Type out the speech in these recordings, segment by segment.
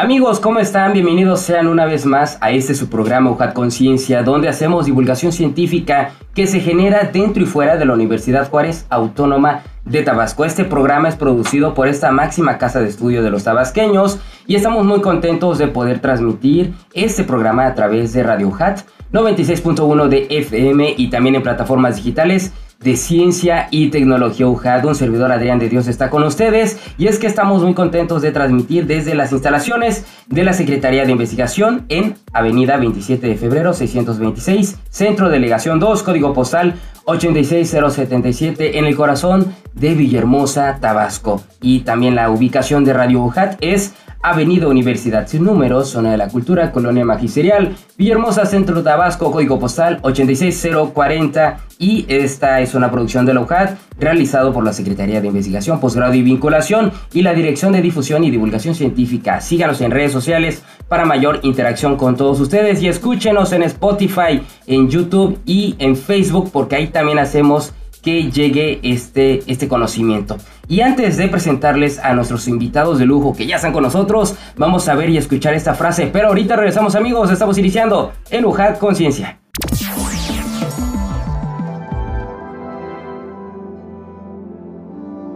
Amigos, ¿cómo están? Bienvenidos sean una vez más a este su programa UJAT Conciencia, donde hacemos divulgación científica que se genera dentro y fuera de la Universidad Juárez Autónoma de Tabasco. Este programa es producido por esta máxima casa de estudio de los tabasqueños y estamos muy contentos de poder transmitir este programa a través de Radio UJAT 96.1 de FM y también en plataformas digitales de Ciencia y Tecnología UJAD. Un servidor Adrián de Dios está con ustedes y es que estamos muy contentos de transmitir desde las instalaciones de la Secretaría de Investigación en Avenida 27 de Febrero 626, Centro Delegación 2, Código Postal 86077 en el corazón de Villahermosa, Tabasco. Y también la ubicación de Radio UJAT es Avenida Universidad sin números, Zona de la Cultura, Colonia Magisterial, Villahermosa, Centro Tabasco, Código Postal 86040 y esta es una producción de la UJAT realizado por la Secretaría de Investigación, Posgrado y Vinculación y la Dirección de Difusión y Divulgación Científica. Síganos en redes sociales para mayor interacción con todos ustedes y escúchenos en Spotify, en YouTube y en Facebook porque ahí también hacemos que llegue este, este conocimiento. Y antes de presentarles a nuestros invitados de lujo que ya están con nosotros, vamos a ver y escuchar esta frase. Pero ahorita regresamos amigos, estamos iniciando en UJAT Conciencia.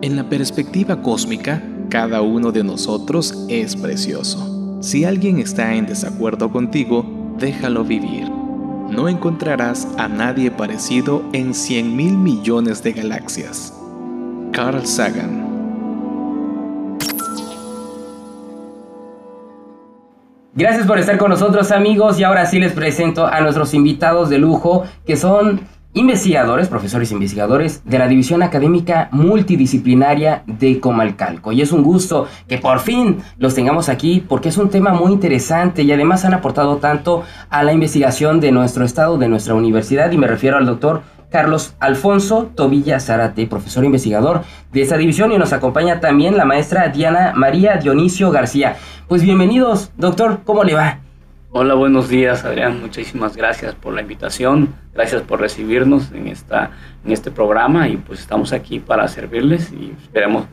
En la perspectiva cósmica, cada uno de nosotros es precioso. Si alguien está en desacuerdo contigo, déjalo vivir no encontrarás a nadie parecido en 100 mil millones de galaxias. Carl Sagan Gracias por estar con nosotros amigos y ahora sí les presento a nuestros invitados de lujo que son investigadores, profesores investigadores de la División Académica Multidisciplinaria de Comalcalco. Y es un gusto que por fin los tengamos aquí porque es un tema muy interesante y además han aportado tanto a la investigación de nuestro estado, de nuestra universidad y me refiero al doctor Carlos Alfonso Tobilla Zárate, profesor investigador de esta división y nos acompaña también la maestra Diana María Dionisio García. Pues bienvenidos, doctor, ¿cómo le va? Hola, buenos días, Adrián. Muchísimas gracias por la invitación. Gracias por recibirnos en, esta, en este programa y pues estamos aquí para servirles y esperemos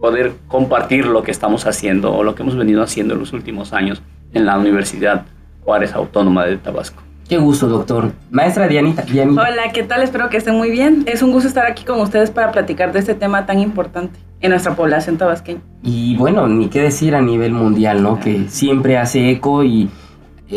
poder compartir lo que estamos haciendo o lo que hemos venido haciendo en los últimos años en la Universidad Juárez Autónoma de Tabasco. Qué gusto, doctor. Maestra Dianita, Hola, ¿qué tal? Espero que estén muy bien. Es un gusto estar aquí con ustedes para platicar de este tema tan importante en nuestra población tabasqueña. Y bueno, ni qué decir a nivel mundial, ¿no? Que siempre hace eco y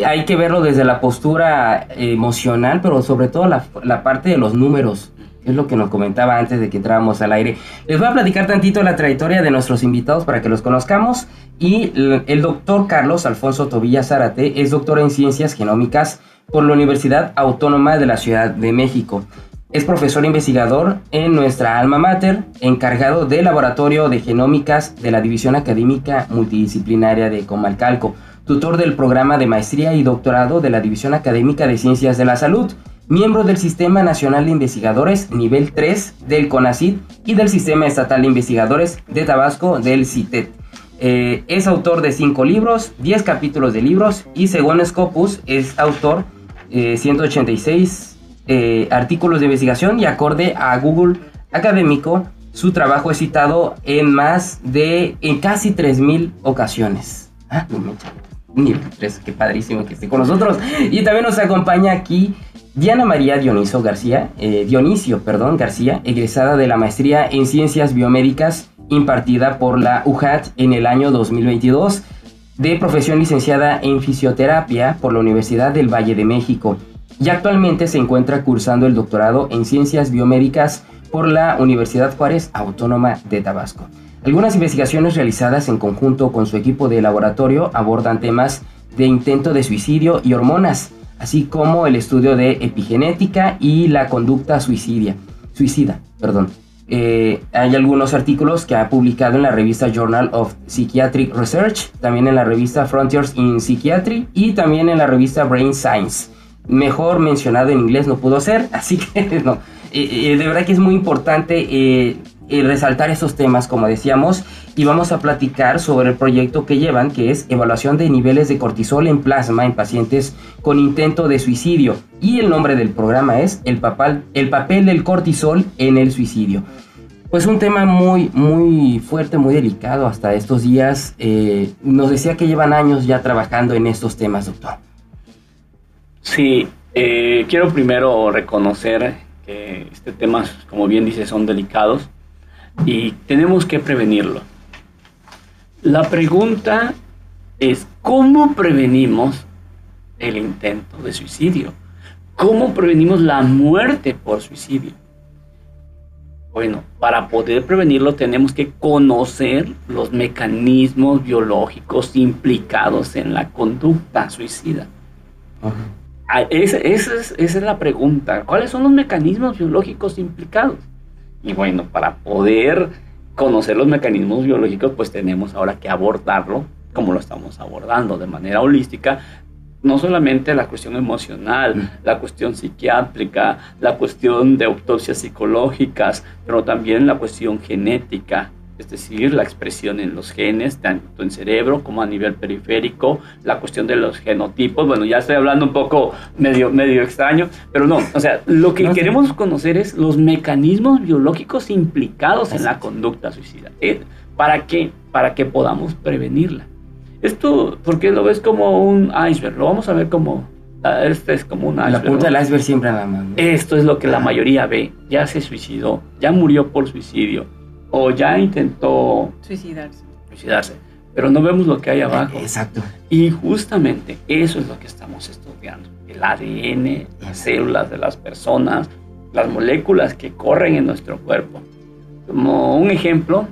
hay que verlo desde la postura emocional, pero sobre todo la, parte de los números. Es lo que nos comentaba antes de que entráramos al aire. Les voy a platicar tantito la trayectoria de nuestros invitados para que los conozcamos. Y el doctor Carlos Alfonso Tobilla Zárate es doctor en ciencias genómicas por la Universidad Autónoma de la Ciudad de México. Es profesor investigador en nuestra alma mater, encargado del Laboratorio de Genómicas de la División Académica Multidisciplinaria de Comalcalco tutor del programa de maestría y doctorado de la División Académica de Ciencias de la Salud, miembro del Sistema Nacional de Investigadores nivel 3 del CONACYT y del Sistema Estatal de Investigadores de Tabasco del CITET. Eh, es autor de 5 libros, 10 capítulos de libros y según Scopus es autor eh, 186 eh, artículos de investigación y acorde a Google Académico, su trabajo es citado en más de, en casi 3.000 ocasiones. Ah, no me nivel 3, qué padrísimo que esté con nosotros. Y también nos acompaña aquí Diana María Dionisio García, eh, Dionisio, perdón, García, egresada de la maestría en Ciencias Biomédicas impartida por la UJAT en el año 2022, de profesión licenciada en Fisioterapia por la Universidad del Valle de México y actualmente se encuentra cursando el doctorado en Ciencias Biomédicas por la Universidad Juárez Autónoma de Tabasco. Algunas investigaciones realizadas en conjunto con su equipo de laboratorio abordan temas de intento de suicidio y hormonas, así como el estudio de epigenética y la conducta suicidia, suicida. Perdón. Eh, hay algunos artículos que ha publicado en la revista Journal of Psychiatric Research, también en la revista Frontiers in Psychiatry y también en la revista Brain Science. Mejor mencionado en inglés no pudo ser, así que no. Eh, eh, de verdad que es muy importante resaltar esos temas, como decíamos, y vamos a platicar sobre el proyecto que llevan, que es evaluación de niveles de cortisol en plasma en pacientes con intento de suicidio. Y el nombre del programa es El, papal, el papel del cortisol en el suicidio. Pues un tema muy, muy fuerte, muy delicado hasta estos días. Eh, nos decía que llevan años ya trabajando en estos temas, doctor. Sí, eh, quiero primero reconocer que este tema, como bien dice, son delicados y tenemos que prevenirlo. La pregunta es, ¿cómo prevenimos el intento de suicidio? ¿Cómo prevenimos la muerte por suicidio? Bueno, para poder prevenirlo tenemos que conocer los mecanismos biológicos implicados en la conducta suicida. Ah, esa, es, la pregunta. ¿Cuáles son los mecanismos biológicos implicados? Y bueno, para poder conocer los mecanismos biológicos, pues tenemos ahora que abordarlo como lo estamos abordando, de manera holística, no solamente la cuestión emocional, mm. la cuestión psiquiátrica, la cuestión de autopsias psicológicas, pero también la cuestión genética, es decir, la expresión en los genes, tanto en cerebro como a nivel periférico, la cuestión de los genotipos, bueno, ya estoy hablando un poco medio, medio extraño, pero no, o sea, lo que queremos conocer es los mecanismos biológicos implicados en la conducta suicida. ¿eh? ¿Para qué? Para que podamos prevenirla. Esto, porque lo ves como un iceberg, lo vamos a ver como, ah, este es como un iceberg. La punta del iceberg siempre nada más. Esto es lo que la mayoría ve, ya se suicidó, ya murió por suicidio, o ya intentó suicidarse. suicidarse. Pero no vemos lo que hay abajo. Exacto. Y justamente eso es lo que estamos estudiando. El ADN, las células de las personas, las moléculas que corren en nuestro cuerpo. Como un ejemplo,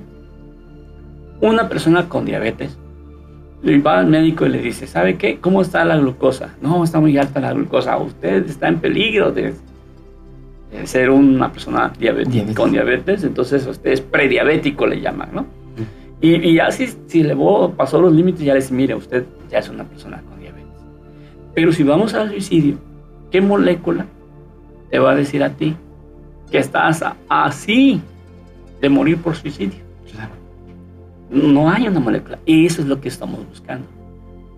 una persona con diabetes y va al médico y le dice, ¿sabe qué? ¿Cómo está la glucosa? No, está muy alta la glucosa. Usted está en peligro de, ser una persona con diabetes. Entonces usted es prediabético, le llaman, ¿no? Y, y ya si, le pasó los límites, ya le dice, mire, usted ya es una persona con diabetes. Pero si vamos al suicidio, ¿qué molécula te va a decir a ti que estás así de morir por suicidio? no hay una molécula. Y eso es lo que estamos buscando.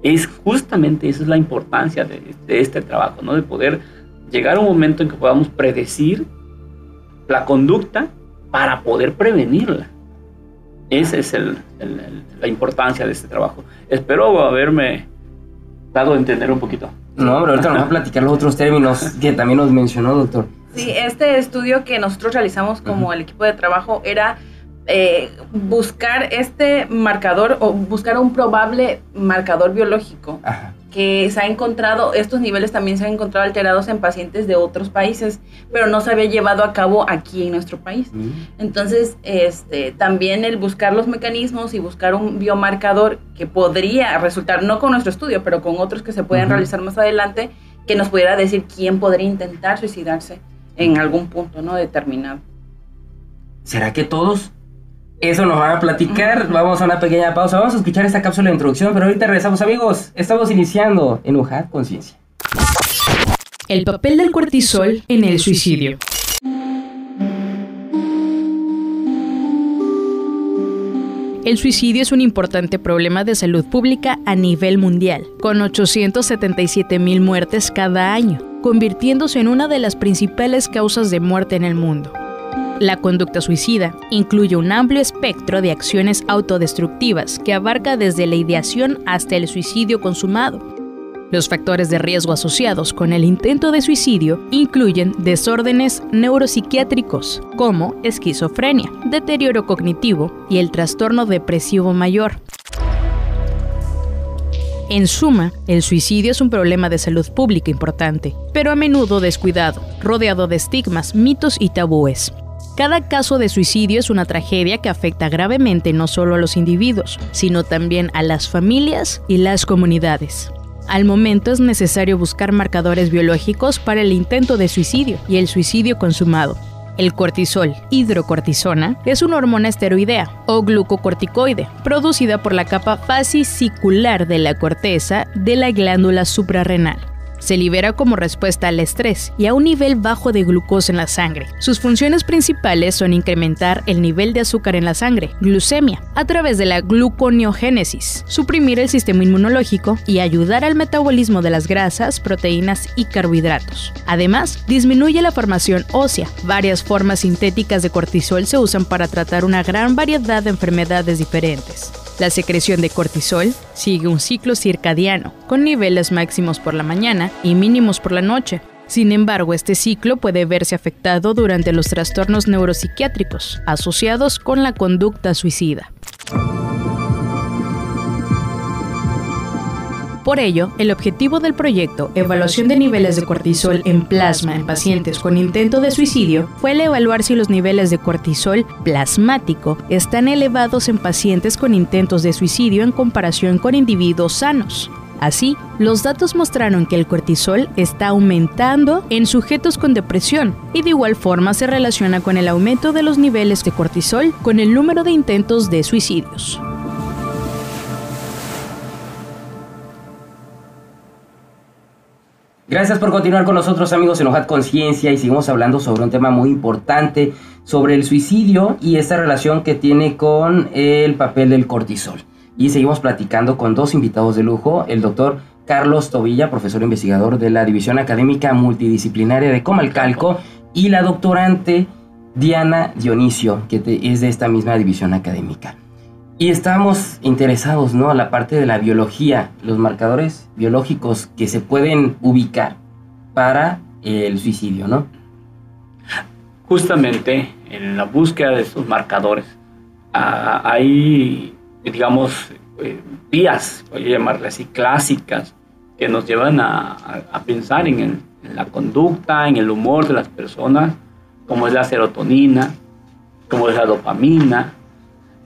Es justamente esa es la importancia de, este trabajo, ¿no? De poder llegar a un momento en que podamos predecir la conducta para poder prevenirla. Esa es la importancia de este trabajo. Espero haberme dado a entender un poquito. No, pero ahorita nos va a platicar los otros términos que también nos mencionó, doctor. Sí, este estudio que nosotros realizamos como el equipo de trabajo era eh, buscar este marcador o buscar un probable marcador biológico que se ha encontrado, estos niveles también se han encontrado alterados en pacientes de otros países, pero no se había llevado a cabo aquí en nuestro país. Mm. Entonces, este, también el buscar los mecanismos y buscar un biomarcador que podría resultar, no con nuestro estudio, pero con otros que se pueden realizar más adelante, que nos pudiera decir quién podría intentar suicidarse en algún punto no determinado. ¿Será que todos? Eso nos van a platicar. Vamos a una pequeña pausa. Vamos a escuchar esta cápsula de introducción, pero ahorita regresamos, amigos. Estamos iniciando en UJAT Conciencia. El papel del cortisol en el suicidio. El suicidio es un importante problema de salud pública a nivel mundial, con 877 mil muertes cada año, convirtiéndose en una de las principales causas de muerte en el mundo. La conducta suicida incluye un amplio espectro de acciones autodestructivas que abarca desde la ideación hasta el suicidio consumado. Los factores de riesgo asociados con el intento de suicidio incluyen desórdenes neuropsiquiátricos como esquizofrenia, deterioro cognitivo y el trastorno depresivo mayor. En suma, el suicidio es un problema de salud pública importante, pero a menudo descuidado, rodeado de estigmas, mitos y tabúes. Cada caso de suicidio es una tragedia que afecta gravemente no solo a los individuos, sino también a las familias y las comunidades. Al momento es necesario buscar marcadores biológicos para el intento de suicidio y el suicidio consumado. El cortisol, hidrocortisona, es una hormona esteroidea o glucocorticoide, producida por la capa fascicular de la corteza de la glándula suprarrenal. Se libera como respuesta al estrés y a un nivel bajo de glucosa en la sangre. Sus funciones principales son incrementar el nivel de azúcar en la sangre, glucemia, a través de la gluconeogénesis, suprimir el sistema inmunológico y ayudar al metabolismo de las grasas, proteínas y carbohidratos. Además, disminuye la formación ósea. Varias formas sintéticas de cortisol se usan para tratar una gran variedad de enfermedades diferentes. La secreción de cortisol sigue un ciclo circadiano, con niveles máximos por la mañana y mínimos por la noche. Sin embargo, este ciclo puede verse afectado durante los trastornos neuropsiquiátricos asociados con la conducta suicida. Por ello, el objetivo del proyecto Evaluación de niveles de cortisol en plasma en pacientes con intento de suicidio fue el evaluar si los niveles de cortisol plasmático están elevados en pacientes con intentos de suicidio en comparación con individuos sanos. Así, los datos mostraron que el cortisol está aumentando en sujetos con depresión y de igual forma se relaciona con el aumento de los niveles de cortisol con el número de intentos de suicidios. Gracias por continuar con nosotros amigos en Hojat Conciencia y seguimos hablando sobre un tema muy importante, sobre el suicidio y esta relación que tiene con el papel del cortisol. Y seguimos platicando con dos invitados de lujo, el doctor Carlos Tobilla, profesor investigador de la División Académica Multidisciplinaria de Comalcalco, y la doctorante Diana Dionisio, que es de esta misma división académica. Y estamos interesados, ¿no? A la parte de la biología, los marcadores biológicos que se pueden ubicar para el suicidio, ¿no? Justamente en la búsqueda de estos marcadores ah, hay, digamos, eh, vías, voy a llamarle así, clásicas, que nos llevan a, pensar en, la conducta, en el humor de las personas, como es la serotonina, como es la dopamina.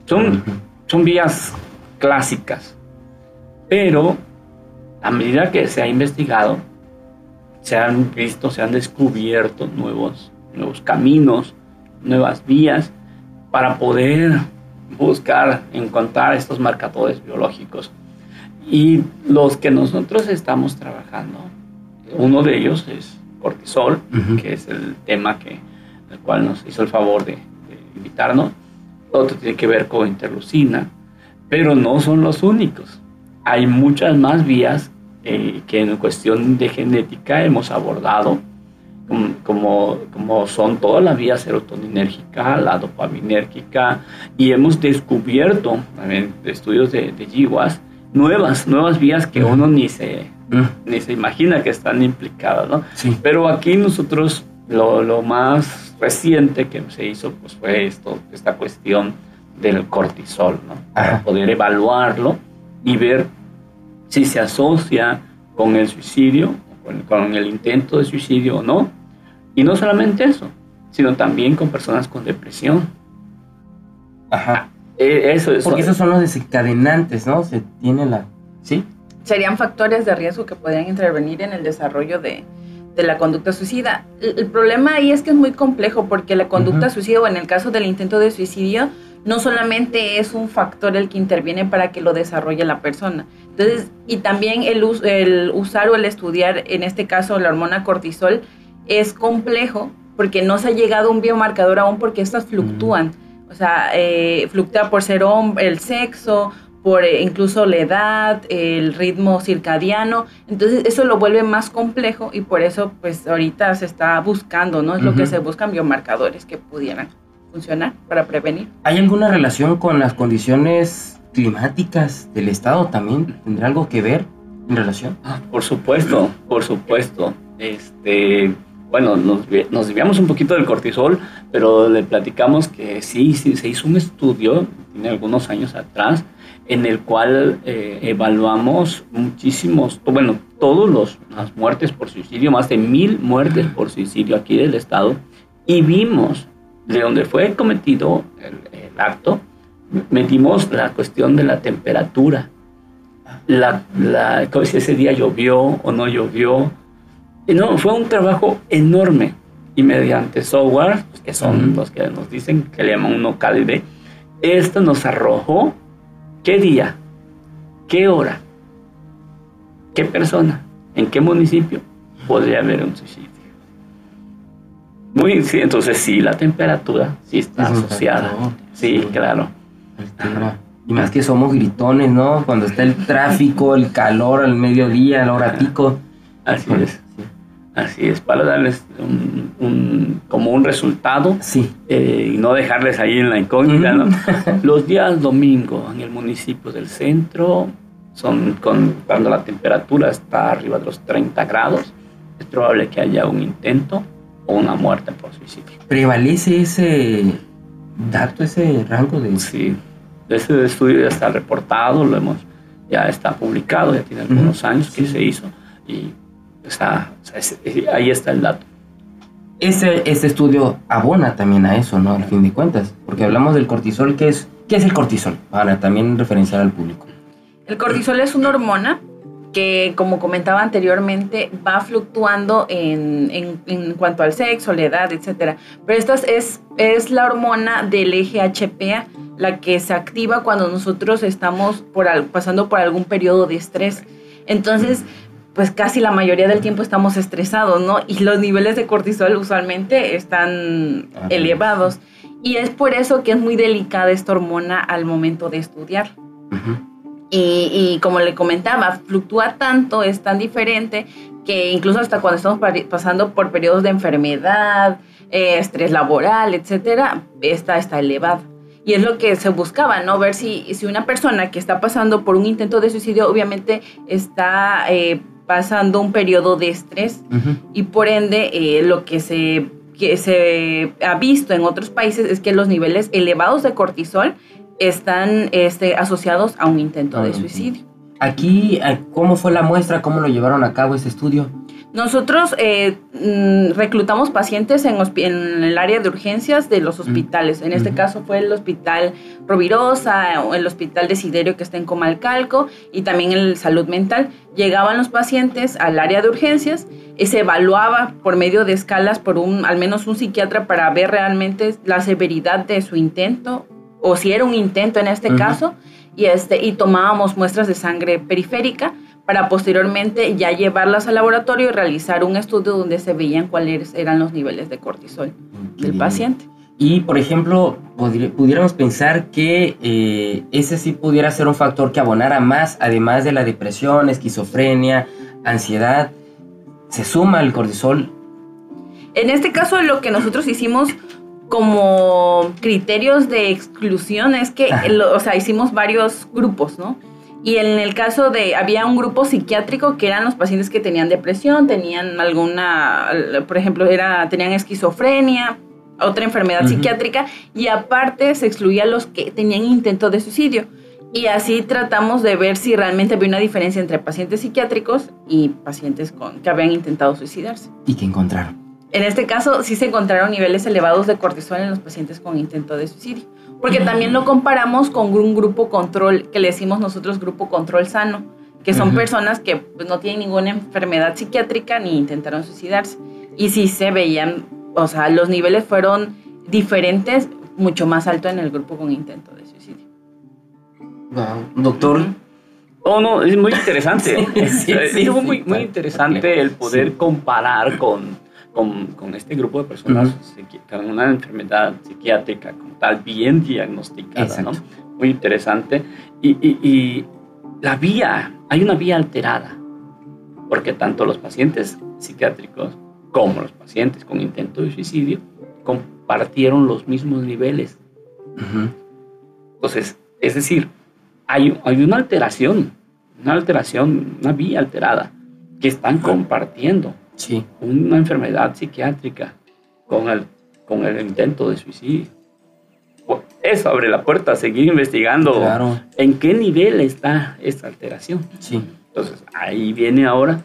Son son vías clásicas, pero a medida que se ha investigado, se han visto, se han descubierto nuevos, nuevos caminos, nuevas vías para poder buscar, encontrar estos marcadores biológicos. Y los que nosotros estamos trabajando, uno de ellos es cortisol, que es el tema que, el cual nos hizo el favor de, de invitarnos otro tiene que ver con interleucina, pero no son los únicos. Hay muchas más vías eh, que en cuestión de genética hemos abordado, como, como, son todas las vías serotoninérgica, la dopaminérgica, y hemos descubierto también estudios de, de nuevas, nuevas vías que uno ni se, mm. ni se imagina que están implicadas, ¿no? Pero aquí nosotros lo, lo más reciente que se hizo pues fue esto, esta cuestión del cortisol, ¿no? Para poder evaluarlo y ver si se asocia con el suicidio, con, con, el intento de suicidio o no. Y no solamente eso, sino también con personas con depresión. Ajá. E, eso, eso, Porque esos son los desencadenantes, ¿no? Se tiene la... ¿Sí? Serían factores de riesgo que podrían intervenir en el desarrollo de, de la conducta suicida. El, problema ahí es que es muy complejo porque la conducta suicida o en el caso del intento de suicidio no solamente es un factor el que interviene para que lo desarrolle la persona. Entonces, y también el, el usar o el estudiar, en este caso la hormona cortisol, es complejo porque no se ha llegado a un biomarcador aún porque estas fluctúan. O sea, eh, fluctúa por ser hombre, el sexo, por eh, incluso la edad, el ritmo circadiano. Entonces eso lo vuelve más complejo y por eso pues ahorita se está buscando, ¿no? Es lo que se buscan biomarcadores que pudieran funcionar para prevenir. ¿Hay alguna relación con las condiciones climáticas del estado también? ¿Tendrá algo que ver en relación? Ah, por supuesto, por supuesto. Este, bueno, nos, nos desviamos un poquito del cortisol, pero le platicamos que sí, sí, se hizo un estudio, tiene algunos años atrás, en el cual eh, evaluamos muchísimos, bueno, todas las muertes por suicidio, más de mil muertes por suicidio aquí del estado, y vimos de donde fue cometido el, acto, metimos la cuestión de la temperatura, la, la, si ese día llovió o no llovió. no, fue un trabajo enorme, y mediante software, pues, que son los que nos dicen que le llaman uno CALB, esto nos arrojó qué día, qué hora, qué persona, en qué municipio podría haber un suicidio. Muy, sí, entonces sí, la temperatura sí está asociada. Sí, claro. Y más que somos gritones, ¿no? Cuando está el tráfico, el calor al mediodía, la hora pico. Así es. Así es, para darles un, como un resultado sí. Eh, y no dejarles ahí en la incógnita. ¿no? Los días domingo en el municipio del centro son con, cuando la temperatura está arriba de los 30 grados, es probable que haya un intento o una muerte por suicidio. ¿Prevalece ese dato, ese rango de...? Sí, ese estudio ya está reportado, lo hemos, ya está publicado, ya tiene algunos años que se hizo y está, ahí está el dato. Ese, este estudio abona también a eso, ¿no? Al fin de cuentas, porque hablamos del cortisol, ¿qué es, qué es el cortisol? Para también referenciar al público. El cortisol es una hormona que, como comentaba anteriormente, va fluctuando en, en, cuanto al sexo, la edad, etc. Pero esta es, es la hormona del eje HPA, la que se activa cuando nosotros estamos por, pasando por algún periodo de estrés. Entonces, pues casi la mayoría del tiempo estamos estresados, ¿no? Y los niveles de cortisol usualmente están elevados. Y es por eso que es muy delicada esta hormona al momento de estudiar. y, como le comentaba, fluctúa tanto, es tan diferente, que incluso hasta cuando estamos pasando por periodos de enfermedad, eh, estrés laboral, etcétera, esta está elevada. Y es lo que se buscaba, ¿no? Ver si, si una persona que está pasando por un intento de suicidio, obviamente está eh, pasando un periodo de estrés y por ende eh, lo que se, que se ha visto en otros países es que los niveles elevados de cortisol están este, asociados a un intento de suicidio. Aquí, eh, ¿cómo fue la muestra? ¿Cómo lo llevaron a cabo ese estudio? Nosotros eh, mm, reclutamos pacientes en, el área de urgencias de los hospitales. En este caso fue el Hospital Rovirosa, el Hospital Desiderio que está en Comalcalco y también el Salud Mental. Llegaban los pacientes al área de urgencias y se evaluaba por medio de escalas por un, al menos un psiquiatra para ver realmente la severidad de su intento o si era un intento en este caso y, este, y tomábamos muestras de sangre periférica para posteriormente ya llevarlas al laboratorio y realizar un estudio donde se veían cuáles eran los niveles de cortisol del paciente. Y, por ejemplo, pudiéramos pensar que eh, ese sí pudiera ser un factor que abonara más, además de la depresión, esquizofrenia, ansiedad, se suma el cortisol. En este caso, lo que nosotros hicimos como criterios de exclusión es que, o sea, hicimos varios grupos, ¿no? Y en el caso de, había un grupo psiquiátrico que eran los pacientes que tenían depresión, tenían alguna, por ejemplo, era, tenían esquizofrenia, otra enfermedad psiquiátrica, y aparte se excluía los que tenían intento de suicidio. Y así tratamos de ver si realmente había una diferencia entre pacientes psiquiátricos y pacientes con, que habían intentado suicidarse. ¿Y qué encontraron? En este caso, sí se encontraron niveles elevados de cortisol en los pacientes con intento de suicidio porque también lo comparamos con un grupo control, que le decimos nosotros grupo control sano, que son personas que pues, no tienen ninguna enfermedad psiquiátrica ni intentaron suicidarse. Y sí se veían, o sea, los niveles fueron diferentes, mucho más alto en el grupo con intento de suicidio. Wow. Doctor. Oh, no, es muy interesante. es muy, muy interesante el poder comparar con con, este grupo de personas con una enfermedad psiquiátrica como tal, bien diagnosticada, ¿no? Muy interesante. Y, y, la vía, hay una vía alterada, porque tanto los pacientes psiquiátricos como los pacientes con intento de suicidio compartieron los mismos niveles. Entonces, es decir, hay, hay una alteración, una alteración, una vía alterada que están compartiendo sí. una enfermedad psiquiátrica con el, con el intento de suicidio. Eso abre la puerta a seguir investigando en qué nivel está esta alteración. Sí. Entonces, ahí viene ahora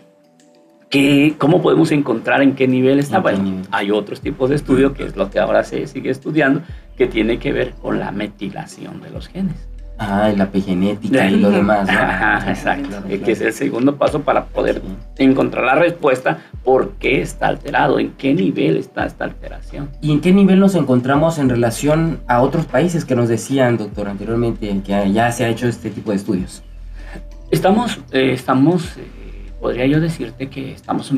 que, cómo podemos encontrar en qué nivel está. Bueno, hay otros tipos de estudio, que es lo que ahora se sigue estudiando, que tiene que ver con la metilación de los genes. Ah, la epigenética y lo demás. Ajá, exacto. Que es el segundo paso para poder encontrar la respuesta por qué está alterado, en qué nivel está esta alteración. ¿Y en qué nivel nos encontramos en relación a otros países que nos decían, doctor, anteriormente, que ya se ha hecho este tipo de estudios? Estamos, eh, estamos eh, podría yo decirte que estamos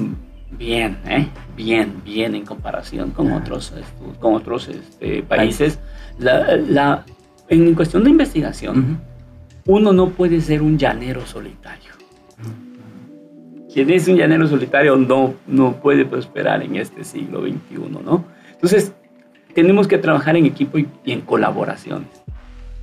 bien, ¿eh? bien, bien en comparación con otros, con otros este, países. La, en cuestión de investigación, uno no puede ser un llanero solitario. Quien es un llanero solitario no, no puede prosperar en este siglo XXI, ¿no? Entonces, tenemos que trabajar en equipo y, en colaboraciones.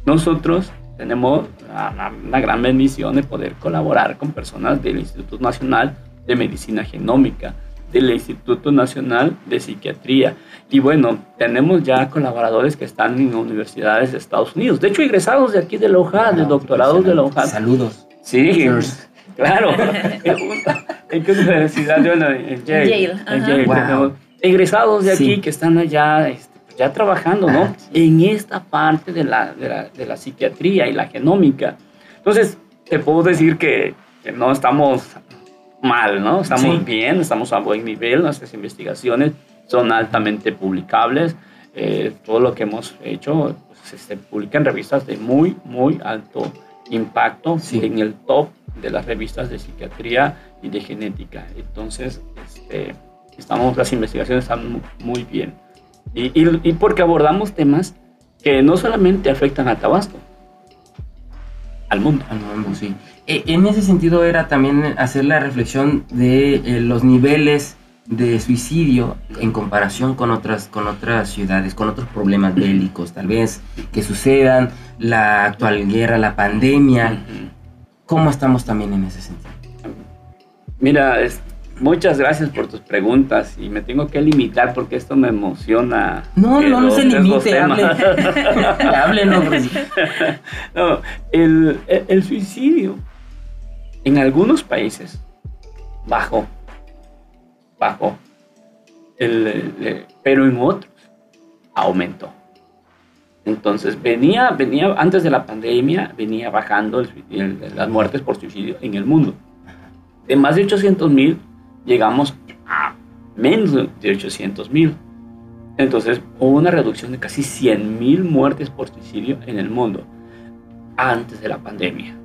Nosotros tenemos una, gran bendición de poder colaborar con personas del Instituto Nacional de Medicina Genómica, del Instituto Nacional de Psiquiatría. Y bueno, tenemos ya colaboradores que están en universidades de Estados Unidos. De hecho, egresados de aquí de la UJA, de doctorados de la UJA. Saludos. Sí, claro. ¿En qué universidad? en Yale. En Yale. Egresados de aquí que están allá este, ya trabajando, ¿no? En esta parte de la, de la, psiquiatría y la genómica. Entonces, te puedo decir que, que no estamos mal, ¿no? Estamos bien, estamos a buen nivel, nuestras investigaciones son altamente publicables. Eh, todo lo que hemos hecho pues, se publica en revistas de muy, muy alto impacto, en el top de las revistas de psiquiatría y de genética. Entonces, este, estamos, las investigaciones están muy bien. Y, y, porque abordamos temas que no solamente afectan a Tabasco, al mundo. Al mundo, sí. E, en ese sentido era también hacer la reflexión de eh, los niveles de suicidio en comparación con otras, con otras ciudades, con otros problemas bélicos, tal vez que sucedan, la actual guerra, la pandemia. ¿Cómo estamos también en ese sentido? Mira, es, Muchas gracias por tus preguntas y me tengo que limitar porque esto me emociona. No, no, no se limite, hable. Háblenos. no, el, el, suicidio en algunos países bajó, bajó, pero en otros aumentó. Entonces venía, venía antes de la pandemia, venía bajando las muertes por suicidio en el mundo. De más de 800 mil llegamos a menos de 800 mil. Entonces hubo una reducción de casi 100 mil muertes por suicidio en el mundo antes de la pandemia.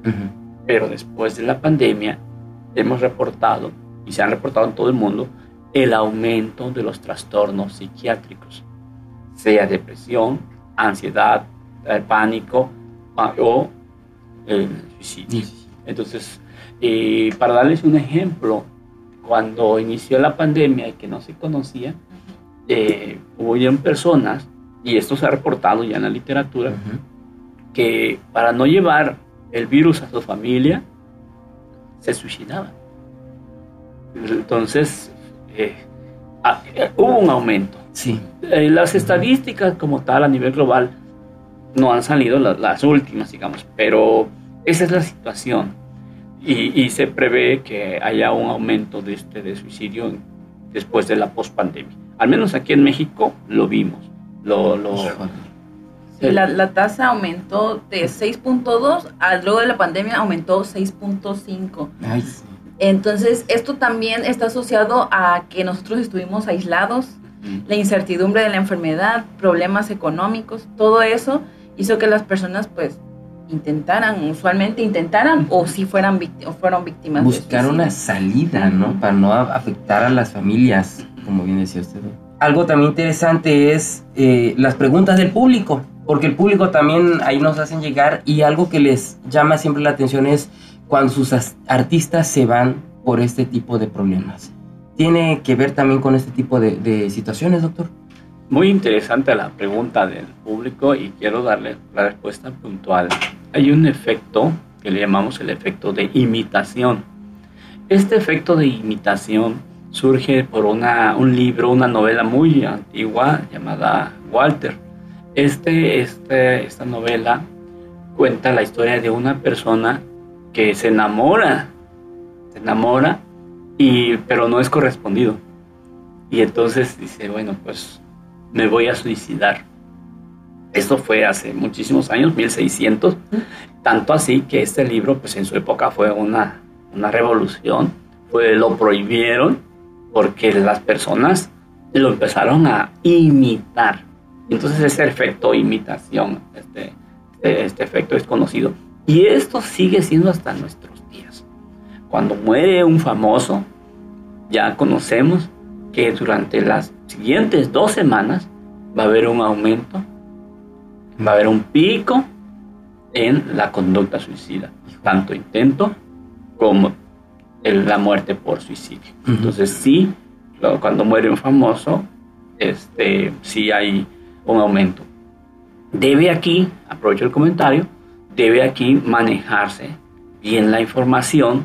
Pero después de la pandemia hemos reportado, y se han reportado en todo el mundo, el aumento de los trastornos psiquiátricos, sea depresión, ansiedad, el pánico ah, o el suicidio. Entonces, eh, para darles un ejemplo, cuando inició la pandemia y que no se conocía, eh, hubo ya personas, y esto se ha reportado ya en la literatura, que para no llevar el virus a su familia, se suicidaban. Entonces, eh, eh, hubo un aumento. Sí. las estadísticas como tal a nivel global no han salido las, las últimas, digamos, pero esa es la situación y, se prevé que haya un aumento de, este, de suicidio después de la pospandemia. Al menos aquí en México lo vimos. Lo, lo la, la, tasa aumentó de 6.2 a luego de la pandemia aumentó 6.5. Entonces, esto también está asociado a que nosotros estuvimos aislados, la incertidumbre de la enfermedad, problemas económicos, todo eso hizo que las personas pues intentaran, usualmente intentaran o si fueran o fueron víctimas. Buscar una salida, ¿no? Para no afectar a las familias, como bien decía usted. Algo también interesante es eh, las preguntas del público, porque el público también ahí nos hacen llegar y algo que les llama siempre la atención es cuando sus artistas se van por este tipo de problemas. ¿Tiene que ver también con este tipo de, de situaciones, doctor? Muy interesante la pregunta del público y quiero darle la respuesta puntual. Hay un efecto que le llamamos el efecto de imitación. Este efecto de imitación surge por una, un libro, una novela muy antigua llamada Walter. Este, este, esta novela cuenta la historia de una persona que se enamora, se enamora, y, pero no es correspondido. Y entonces dice, bueno, pues me voy a suicidar. Esto fue hace muchísimos años, 1600, tanto así que este libro, pues en su época fue una, una revolución, fue, lo prohibieron porque las personas lo empezaron a imitar. Entonces ese efecto imitación, este, este, este efecto es conocido. Y esto sigue siendo hasta nuestros días. Cuando muere un famoso, ya conocemos que durante las siguientes dos semanas va a haber un aumento, va a haber un pico en la conducta suicida, tanto intento como la muerte por suicidio. Entonces sí, cuando muere un famoso, este, sí hay un aumento. Debe aquí, aprovecho el comentario, debe aquí manejarse bien la información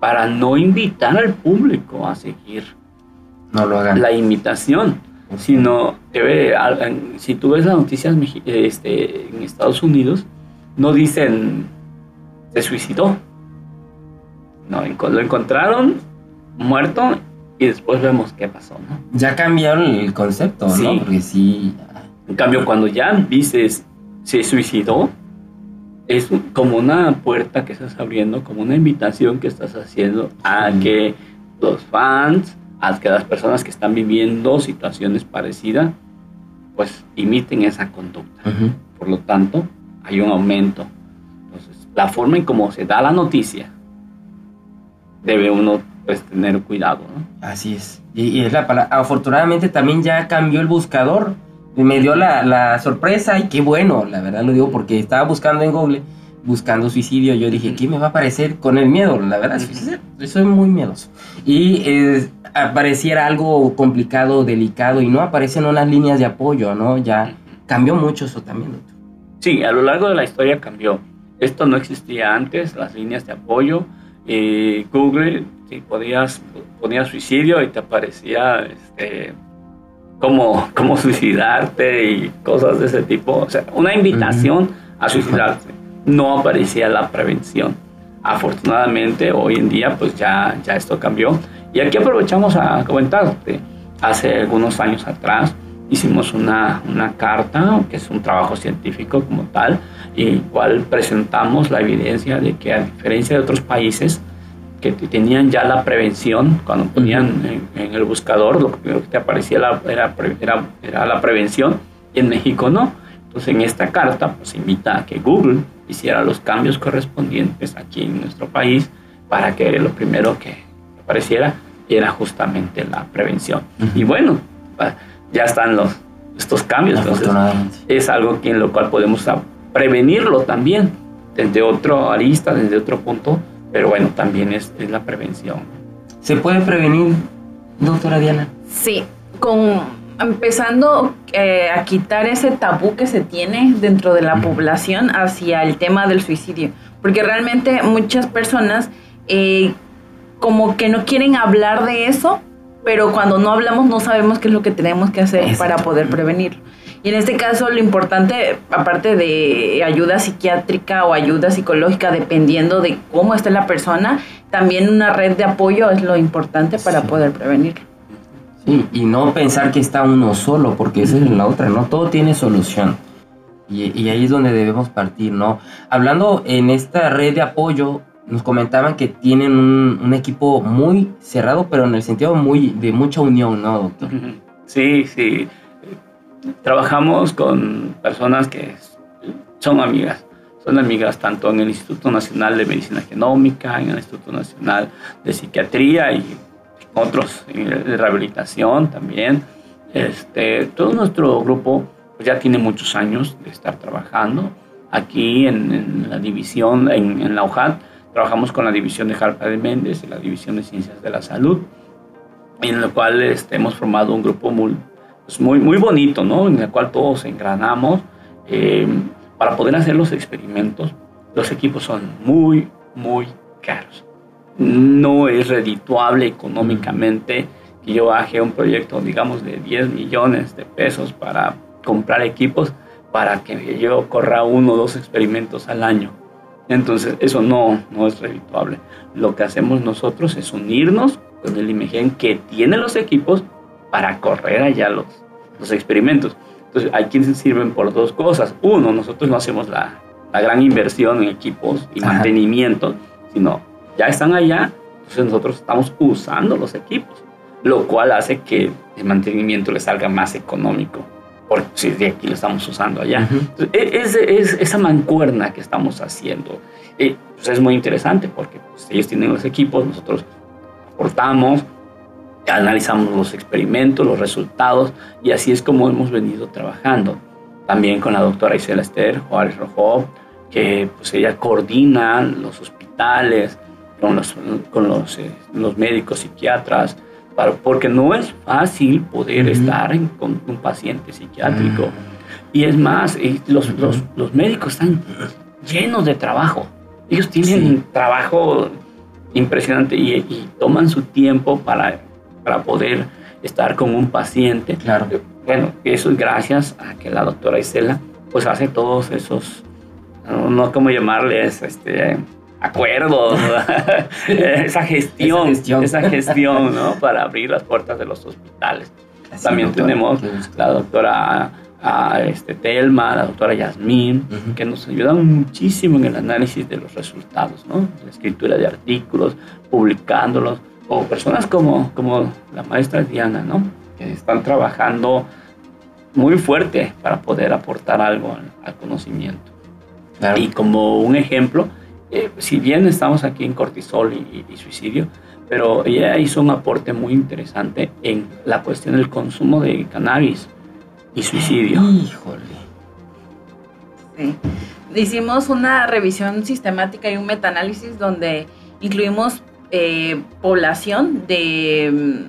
para no invitar al público a seguir no lo hagan. la imitación, sino debe, si tú ves las noticias este, en Estados Unidos, no dicen se suicidó, no, lo encontraron muerto y después vemos qué pasó, ¿no? Ya cambiaron el concepto, ¿no? Porque sí. En cambio, cuando ya dices se suicidó, es como una puerta que estás abriendo, como una invitación que estás haciendo a que los fans, a que las personas que están viviendo situaciones parecidas, pues imiten esa conducta. Por lo tanto, hay un aumento. Entonces, la forma en cómo se da la noticia, debe uno pues tener cuidado. ¿no? Así es. Y, es la palabra. Afortunadamente también ya cambió el buscador. Me dio la, la, sorpresa y qué bueno, la verdad lo digo, porque estaba buscando en Google, buscando suicidio. Yo dije, ¿qué me va a aparecer con el miedo? La verdad, soy muy miedoso. Y apareciera algo complicado, delicado, y no aparecen unas líneas de apoyo, ¿no? Ya cambió mucho eso también, doctor. Sí, a lo largo de la historia cambió. Esto no existía antes, las líneas de apoyo y Google, si podías, ponías suicidio y te aparecía este, cómo, cómo suicidarte y cosas de ese tipo. O sea, una invitación a suicidarse. No aparecía la prevención. Afortunadamente, hoy en día, pues ya, ya esto cambió. Y aquí aprovechamos a comentarte. Hace algunos años atrás hicimos una, una carta, que es un trabajo científico como tal, y cual presentamos la evidencia de que a diferencia de otros países que tenían ya la prevención, cuando ponían en, el buscador, lo primero que te aparecía era, era, era, la prevención, y en México no. Entonces en esta carta pues invita a que Google hiciera los cambios correspondientes aquí en nuestro país para que lo primero que apareciera era justamente la prevención. Y bueno, ya están los, estos cambios. Entonces, es algo que en lo cual podemos prevenirlo también desde otro arista, desde otro punto, pero bueno, también es, es la prevención. ¿Se puede prevenir, doctora Diana? Sí, con empezando eh, a quitar ese tabú que se tiene dentro de la población hacia el tema del suicidio, porque realmente muchas personas eh, como que no quieren hablar de eso, pero cuando no hablamos no sabemos qué es lo que tenemos que hacer para poder prevenirlo. Y en este caso lo importante, aparte de ayuda psiquiátrica o ayuda psicológica, dependiendo de cómo esté la persona, también una red de apoyo es lo importante para poder prevenirlo. Sí, y no pensar que está uno solo, porque esa es la otra, ¿no? Todo tiene solución. Y, y ahí es donde debemos partir, ¿no? Hablando en esta red de apoyo, nos comentaban que tienen un, un, equipo muy cerrado, pero en el sentido muy de mucha unión, ¿no, doctor? Sí, sí trabajamos con personas que son amigas. Son amigas tanto en el Instituto Nacional de Medicina Genómica, en el Instituto Nacional de Psiquiatría y otros de rehabilitación también. Este, todo nuestro grupo pues, ya tiene muchos años de estar trabajando. Aquí en, la división, en, la UJAT, trabajamos con la división de Jalpa de Méndez y la división de Ciencias de la Salud, en la cual este, hemos formado un grupo muy, pues, muy, muy bonito, ¿no? En el cual todos engranamos eh, para poder hacer los experimentos. Los equipos son muy, muy caros. No es redituable económicamente que yo haga un proyecto, digamos, de 10 millones de pesos para comprar equipos para que yo corra uno o dos experimentos al año. Entonces, eso no, no es redituable. Lo que hacemos nosotros es unirnos con el IMEGEN que tiene los equipos para correr allá los, los experimentos. Entonces, hay quienes sirven por dos cosas. Uno, nosotros no hacemos la, la gran inversión en equipos y mantenimiento, sino ya están allá, entonces nosotros estamos usando los equipos, lo cual hace que el mantenimiento le salga más económico, porque si de aquí lo estamos usando allá. E, es, es, esa mancuerna que estamos haciendo. Eh, pues es muy interesante porque pues, ellos tienen los equipos, nosotros aportamos, analizamos los experimentos, los resultados, y así es como hemos venido trabajando. También con la doctora Isela Esther Juárez Rojo, que pues ella coordina los hospitales con los, con los, eh, los médicos psiquiatras, para, porque no es fácil poder estar con un paciente psiquiátrico. Y es más, los, los, los, médicos están llenos de trabajo. Ellos tienen un trabajo impresionante y, y, toman su tiempo para para poder estar con un paciente. Claro. Bueno, eso es gracias a que la doctora Isela pues hace todos esos, no, como llamarles, este, acuerdos, esa gestión, esa gestión, ¿no? Para abrir las puertas de los hospitales. También tenemos la doctora a este, Telma, la doctora Yasmín, que nos ayudan muchísimo en el análisis de los resultados, ¿no? La escritura de artículos, publicándolos o personas como, como la maestra Diana, ¿no? Que están trabajando muy fuerte para poder aportar algo al, conocimiento. Y como un ejemplo, eh, si bien estamos aquí en cortisol y, suicidio, pero ella hizo un aporte muy interesante en la cuestión del consumo de cannabis y suicidio. Híjole. Sí. Hicimos una revisión sistemática y un metaanálisis donde incluimos eh, población de,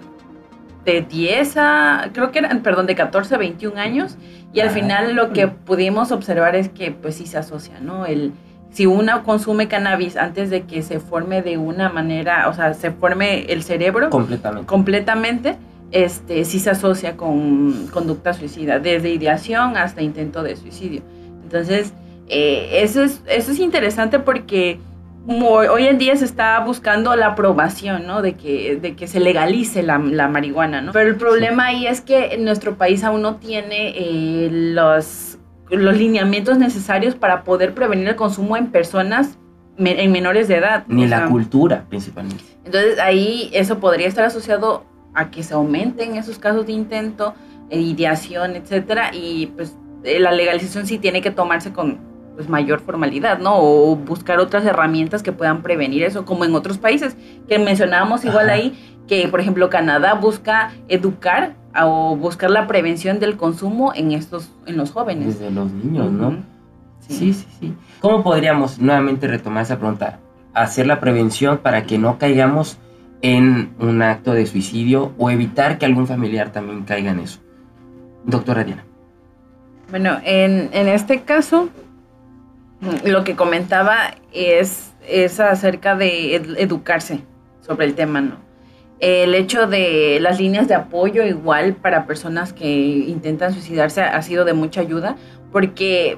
de 10 a, creo que eran, perdón, de 14 a 21 años. Y al final lo que pudimos observar es que pues sí se asocia, ¿no? El, si uno consume cannabis antes de que se forme de una manera, o sea, se forme el cerebro completamente, completamente este, sí se asocia con conducta suicida, desde ideación hasta intento de suicidio. Entonces, eh, eso, es, eso es interesante porque hoy en día se está buscando la aprobación, ¿no? De que, de que se legalice la, marihuana, ¿no? Pero el problema ahí es que en nuestro país aún no tiene eh, los, los lineamientos necesarios para poder prevenir el consumo en personas en menores de edad. Ni la cultura, principalmente. Entonces ahí eso podría estar asociado a que se aumenten esos casos de intento, eh, ideación, etcétera, y pues eh, la legalización sí tiene que tomarse con pues mayor formalidad, ¿no? O buscar otras herramientas que puedan prevenir eso, como en otros países, que mencionábamos igual ahí, que por ejemplo Canadá busca educar o buscar la prevención del consumo en estos, en los jóvenes. Desde los niños, ¿no? Sí. sí, sí, ¿Cómo podríamos nuevamente retomar esa pregunta? Hacer la prevención para que no caigamos en un acto de suicidio o evitar que algún familiar también caiga en eso. Doctora Diana. Bueno, en, en este caso, lo que comentaba es, es acerca de educarse sobre el tema, ¿no? El hecho de las líneas de apoyo igual para personas que intentan suicidarse ha sido de mucha ayuda porque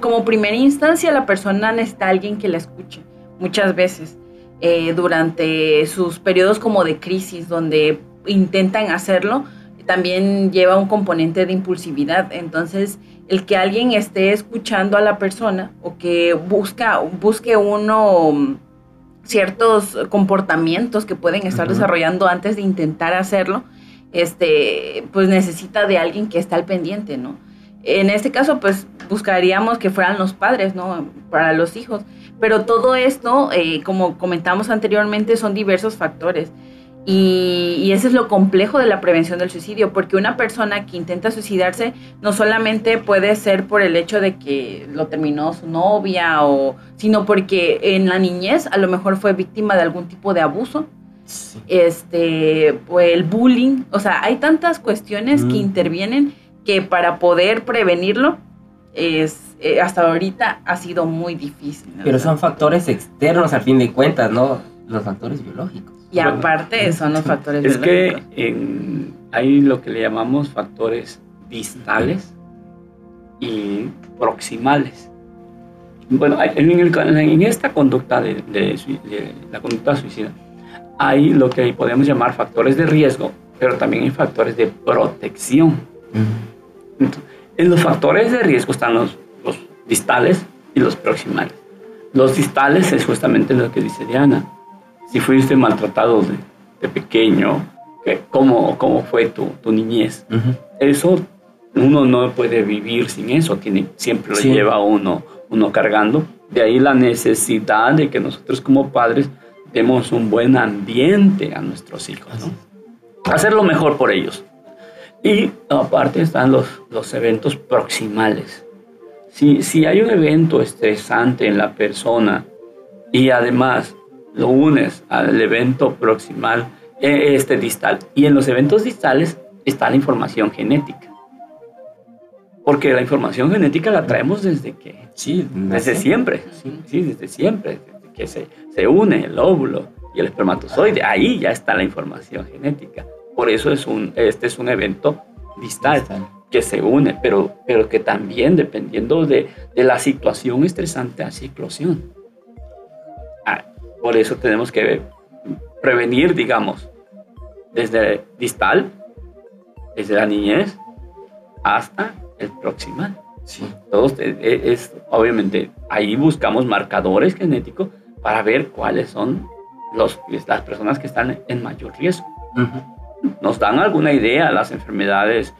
como primera instancia la persona necesita alguien que la escuche muchas veces eh, durante sus periodos como de crisis donde intentan hacerlo también lleva un componente de impulsividad entonces el que alguien esté escuchando a la persona o que busca, busque uno mm, ciertos comportamientos que pueden estar desarrollando antes de intentar hacerlo, este, pues necesita de alguien que esté al pendiente, ¿no? En este caso, pues buscaríamos que fueran los padres, ¿no? Para los hijos. Pero todo esto, eh, como comentamos anteriormente, son diversos factores. Y, eso es lo complejo de la prevención del suicidio, porque una persona que intenta suicidarse no solamente puede ser por el hecho de que lo terminó su novia, o, sino porque en la niñez a lo mejor fue víctima de algún tipo de abuso, este, o el bullying, o sea, hay tantas cuestiones que intervienen que para poder prevenirlo es, eh, hasta ahorita ha sido muy difícil. Pero son factores externos al fin de cuentas, ¿no? Los factores biológicos. Y aparte son los factores Es que hay lo que le llamamos factores distales y proximales. Bueno, en, esta conducta de, la conducta suicida hay lo que podemos llamar factores de riesgo, pero también hay factores de protección. en los factores de riesgo están los, los distales y los proximales. Los distales es justamente lo que dice Diana. Si fuiste maltratado de, de pequeño, que, ¿cómo, ¿cómo fue tu, tu niñez? Eso uno no puede vivir sin eso, tiene, siempre lo lleva uno, uno cargando. De ahí la necesidad de que nosotros como padres demos un buen ambiente a nuestros hijos. ¿no? Hacer lo mejor por ellos. Y aparte están los, los eventos proximales. Si, si hay un evento estresante en la persona y además lo unes al evento proximal, e, este distal, y en los eventos distales está la información genética. Porque la información genética la traemos desde que... Sí, desde siempre. Sí. desde siempre. Desde que se, se une el óvulo y el espermatozoide. Ahí ya está la información genética. Por eso es un, este es un evento distal, que se une, pero, pero que también dependiendo de, de la situación estresante hace eclosión. Por eso tenemos que prevenir, digamos, desde distal, desde la niñez, hasta el proximal. Sí. Todos e, e, es, obviamente ahí buscamos marcadores genéticos para ver cuáles son los, las personas que están en mayor riesgo nos dan alguna idea las enfermedades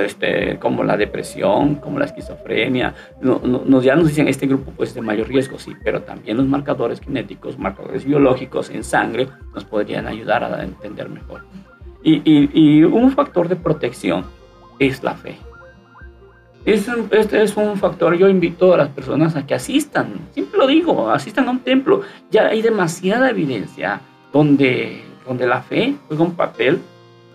este, como la depresión, como la esquizofrenia, nos, ya nos dicen este grupo pues de mayor riesgo, sí, pero también los marcadores genéticos, marcadores biológicos en sangre nos podrían ayudar a entender mejor. Y, y, un factor de protección es la fe. Es, este es un factor, yo invito a las personas a que asistan, siempre lo digo, asistan a un templo. Ya hay demasiada evidencia donde, donde la fe juega un papel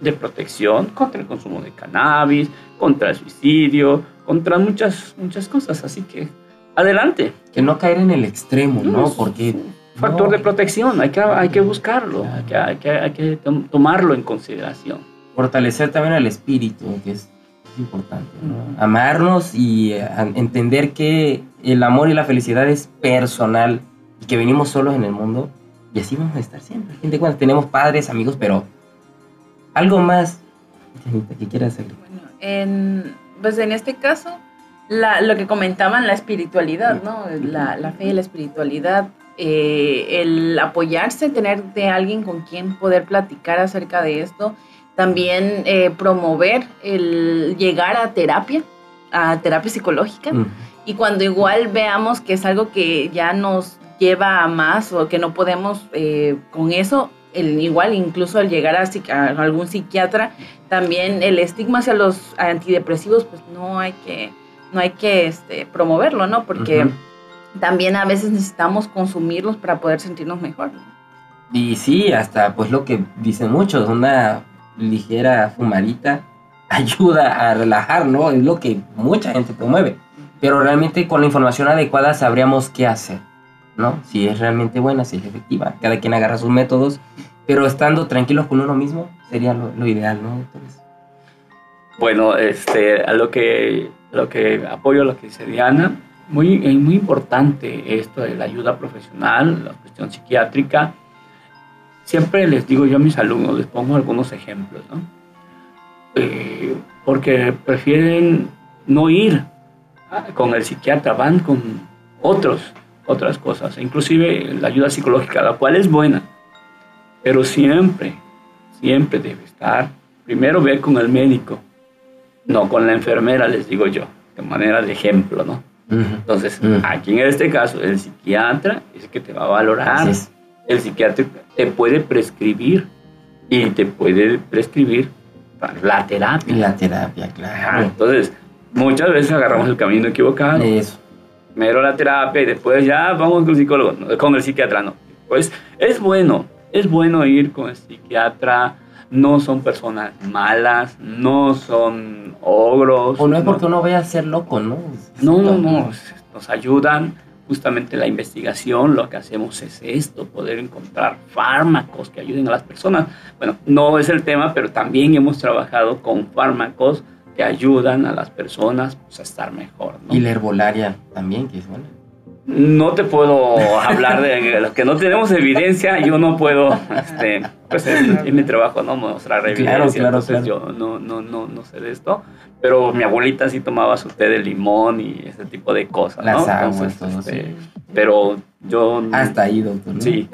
de protección contra el consumo de cannabis, contra el suicidio, contra muchas, muchas cosas. Así que adelante. Que no caer en el extremo, ¿no? Porque... Factor de protección, hay que, hay que buscarlo, hay, que, hay, que, tomarlo en consideración. Fortalecer también el espíritu, que es, importante, ¿no? Amarnos y eh, entender que el amor y la felicidad es personal y que venimos solos en el mundo y así vamos a estar siempre. Gente, cuando tenemos padres, amigos, pero algo más que quieras hacer. Bueno, en, pues en este caso, lo que comentaban, la espiritualidad, ¿no? La, fe y la espiritualidad, eh, el apoyarse, tener de alguien con quien poder platicar acerca de esto, también eh, promover el llegar a terapia, a terapia psicológica, y cuando igual veamos que es algo que ya nos lleva a más o que no podemos eh, con eso, el, igual incluso al llegar a, algún psiquiatra, también el estigma hacia los antidepresivos, pues no hay que, no hay que este, promoverlo, ¿no? Porque también a veces necesitamos consumirlos para poder sentirnos mejor. Y sí, hasta pues lo que dicen muchos, una ligera fumarita ayuda a relajar, ¿no? Es lo que mucha gente promueve. Pero realmente con la información adecuada sabríamos qué hacer. ¿no? Si es realmente buena, si es efectiva. Cada quien agarra sus métodos, pero estando tranquilos con uno mismo sería lo, ideal, ¿no? Bueno, este, a lo que, lo que apoyo lo que dice Diana, muy, muy importante esto de la ayuda profesional, la cuestión psiquiátrica. Siempre les digo yo a mis alumnos, les pongo algunos ejemplos, ¿no? Eh, porque prefieren no ir con el psiquiatra, van con otros otras cosas, inclusive la ayuda psicológica, la cual es buena, pero siempre, siempre debe estar, primero ver con el médico, no con la enfermera, les digo yo, de manera de ejemplo, ¿no? Entonces, aquí en este caso, el psiquiatra es el que te va a valorar, el psiquiatra te puede prescribir y te puede prescribir la terapia. La terapia, claro. Entonces, muchas veces agarramos el camino equivocado. Eso primero la terapia y después ya vamos con el psicólogo, con el psiquiatra, no. Pues es bueno, es bueno ir con el psiquiatra, no son personas malas, no son ogros. O no es porque uno vaya a ser loco, ¿no? No, no, no, nos ayudan. Justamente la investigación, lo que hacemos es esto, poder encontrar fármacos que ayuden a las personas. Bueno, no es el tema, pero también hemos trabajado con fármacos que ayudan a las personas pues, a estar mejor. Y la herbolaria también, que es buena. No te puedo hablar de los que no tenemos evidencia, yo no puedo, este, pues en, mi trabajo no mostrar evidencia, claro, entonces yo no, no, no, no sé de esto, pero mi abuelita sí tomaba su té de limón y ese tipo de cosas, Las aguas, todo este, Pero yo... Hasta ahí, doctor. Sí.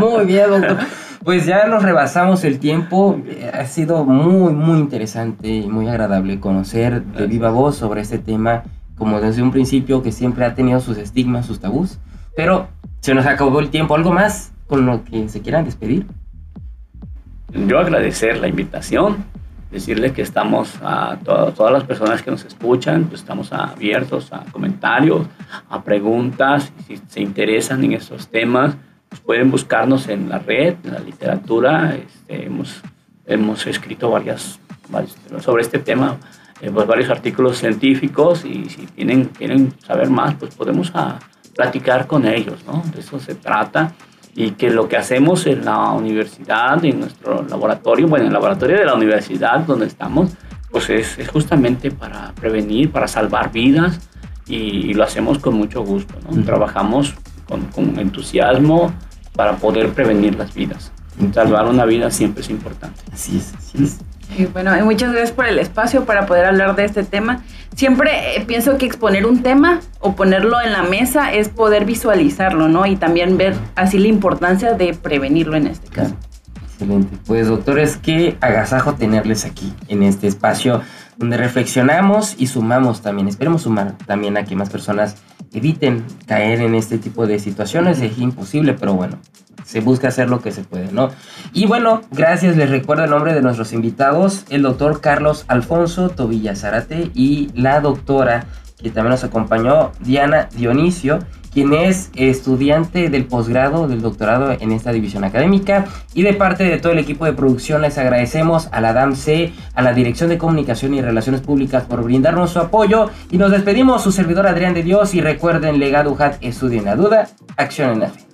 muy bien, doctor. Pues ya nos rebasamos el tiempo. Ha sido muy, muy interesante y muy agradable conocer de viva voz sobre este tema como desde un principio, que siempre ha tenido sus estigmas, sus tabús. Pero se nos acabó el tiempo. ¿Algo más con lo que se quieran despedir? Yo agradecer la invitación, decirles que estamos a todas las personas que nos escuchan, pues estamos abiertos a comentarios, a preguntas, si se interesan en estos temas, pues pueden buscarnos en la red, en la literatura, este, hemos, hemos escrito varias, varias sobre este tema eh, pues varios artículos científicos y si tienen, quieren saber más, pues podemos a, ah, platicar con ellos, ¿no? De eso se trata y que lo que hacemos en la universidad, en nuestro laboratorio, bueno, en el laboratorio de la universidad donde estamos, pues es, es justamente para prevenir, para salvar vidas y, lo hacemos con mucho gusto, ¿no? Trabajamos con, con, entusiasmo para poder prevenir las vidas. Salvar una vida siempre es importante. Así es, así es. Y bueno, muchas gracias por el espacio para poder hablar de este tema. Siempre eh, pienso que exponer un tema o ponerlo en la mesa es poder visualizarlo, ¿no? Y también ver así la importancia de prevenirlo en este caso. Excelente. Pues doctores, qué agasajo tenerles aquí en este espacio donde reflexionamos y sumamos también. Esperemos sumar también a que más personas eviten caer en este tipo de situaciones. Es imposible, pero bueno, se busca hacer lo que se puede, ¿no? Y bueno, gracias, les recuerdo el nombre de nuestros invitados, el doctor Carlos Alfonso Tobilla Zarate y la doctora que también nos acompañó, Diana Dionisio, quien es estudiante del posgrado, del doctorado en esta división académica. Y de parte de todo el equipo de producción les agradecemos a la DAMC, a la Dirección de Comunicación y Relaciones Públicas por brindarnos su apoyo. Y nos despedimos, su servidor Adrián de Dios. Y recuerden, legado UJAT, estudio en la duda, acción en la fe.